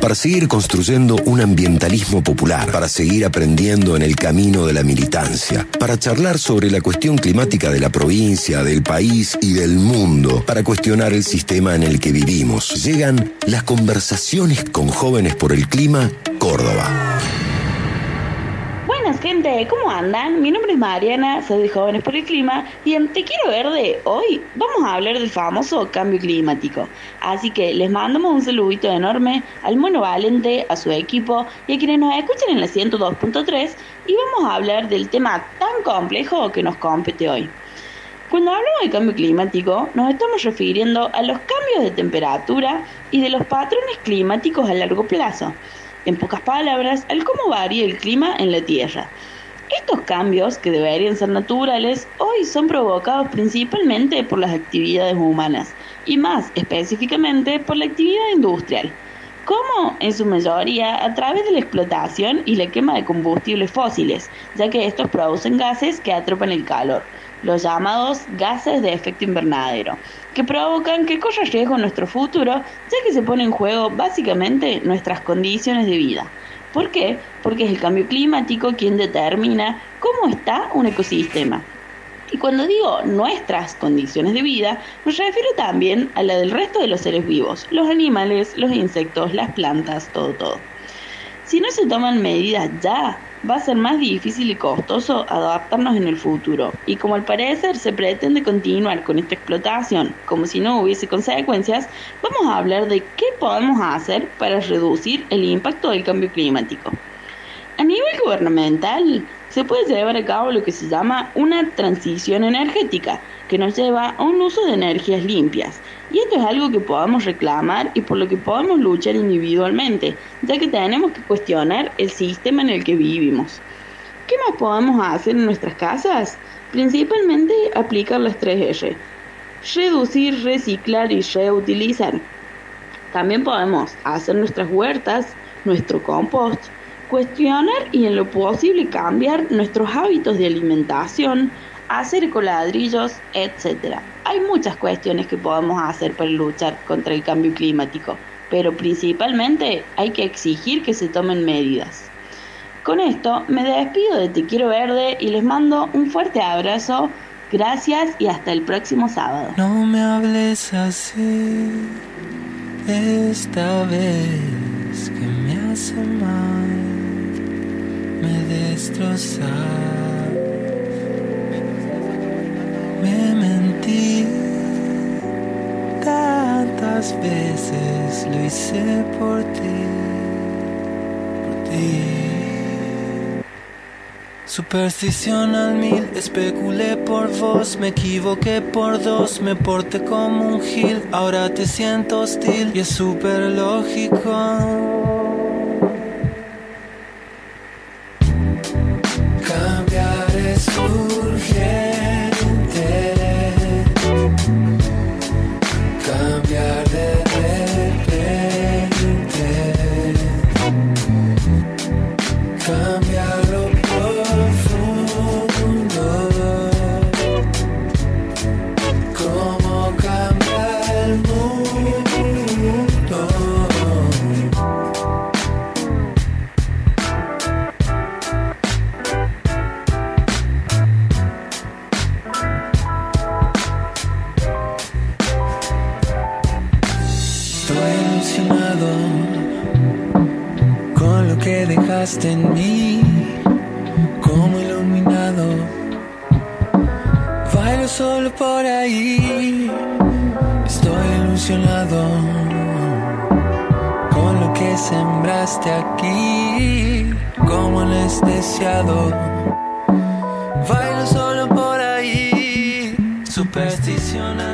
para seguir construyendo un ambientalismo popular, para seguir aprendiendo en el camino de la militancia, para charlar sobre la cuestión climática de la provincia, del país y del mundo, para cuestionar el sistema en el que vivimos. Llegan las conversaciones con jóvenes por el clima, Córdoba gente, ¿cómo andan? Mi nombre es Mariana, soy de Jóvenes por el Clima y en Te Quiero Verde hoy vamos a hablar del famoso cambio climático. Así que les mandamos un saludito enorme al Mono Valente, a su equipo y a quienes nos escuchan en la 102.3 y vamos a hablar del tema tan complejo que nos compete hoy. Cuando hablamos de cambio climático, nos estamos refiriendo a los cambios de temperatura y de los patrones climáticos a largo plazo en pocas palabras, al cómo varía el clima en la Tierra. Estos cambios, que deberían ser naturales, hoy son provocados principalmente por las actividades humanas y más específicamente por la actividad industrial, como en su mayoría a través de la explotación y la quema de combustibles fósiles, ya que estos producen gases que atrapan el calor los llamados gases de efecto invernadero, que provocan que corra riesgo nuestro futuro, ya que se pone en juego básicamente nuestras condiciones de vida. ¿Por qué? Porque es el cambio climático quien determina cómo está un ecosistema. Y cuando digo nuestras condiciones de vida, me refiero también a la del resto de los seres vivos, los animales, los insectos, las plantas, todo, todo. Si no se toman medidas ya, va a ser más difícil y costoso adaptarnos en el futuro. Y como al parecer se pretende continuar con esta explotación como si no hubiese consecuencias, vamos a hablar de qué podemos hacer para reducir el impacto del cambio climático. A nivel gubernamental, se puede llevar a cabo lo que se llama una transición energética, que nos lleva a un uso de energías limpias. Y esto es algo que podamos reclamar y por lo que podemos luchar individualmente, ya que tenemos que cuestionar el sistema en el que vivimos. ¿Qué más podemos hacer en nuestras casas? Principalmente aplicar las 3R. Reducir, reciclar y reutilizar. También podemos hacer nuestras huertas, nuestro compost, cuestionar y en lo posible cambiar nuestros hábitos de alimentación, hacer coladrillos, etc. Hay muchas cuestiones que podemos hacer para luchar contra el cambio climático, pero principalmente hay que exigir que se tomen medidas. Con esto me despido de Te Quiero Verde y les mando un fuerte abrazo. Gracias y hasta el próximo sábado. No me hables así esta vez que me hace me destrozar. Me mentí tantas veces, lo hice por ti, por ti. Superstición al mil, especulé por vos, me equivoqué por dos, me porté como un gil, ahora te siento hostil y es súper lógico. school, yeah. obsesionado con lo que dejaste en mí, como iluminado. Bailo solo por ahí, estoy ilusionado con lo que sembraste aquí, como anestesiado. Bailo solo por ahí, supersticionado.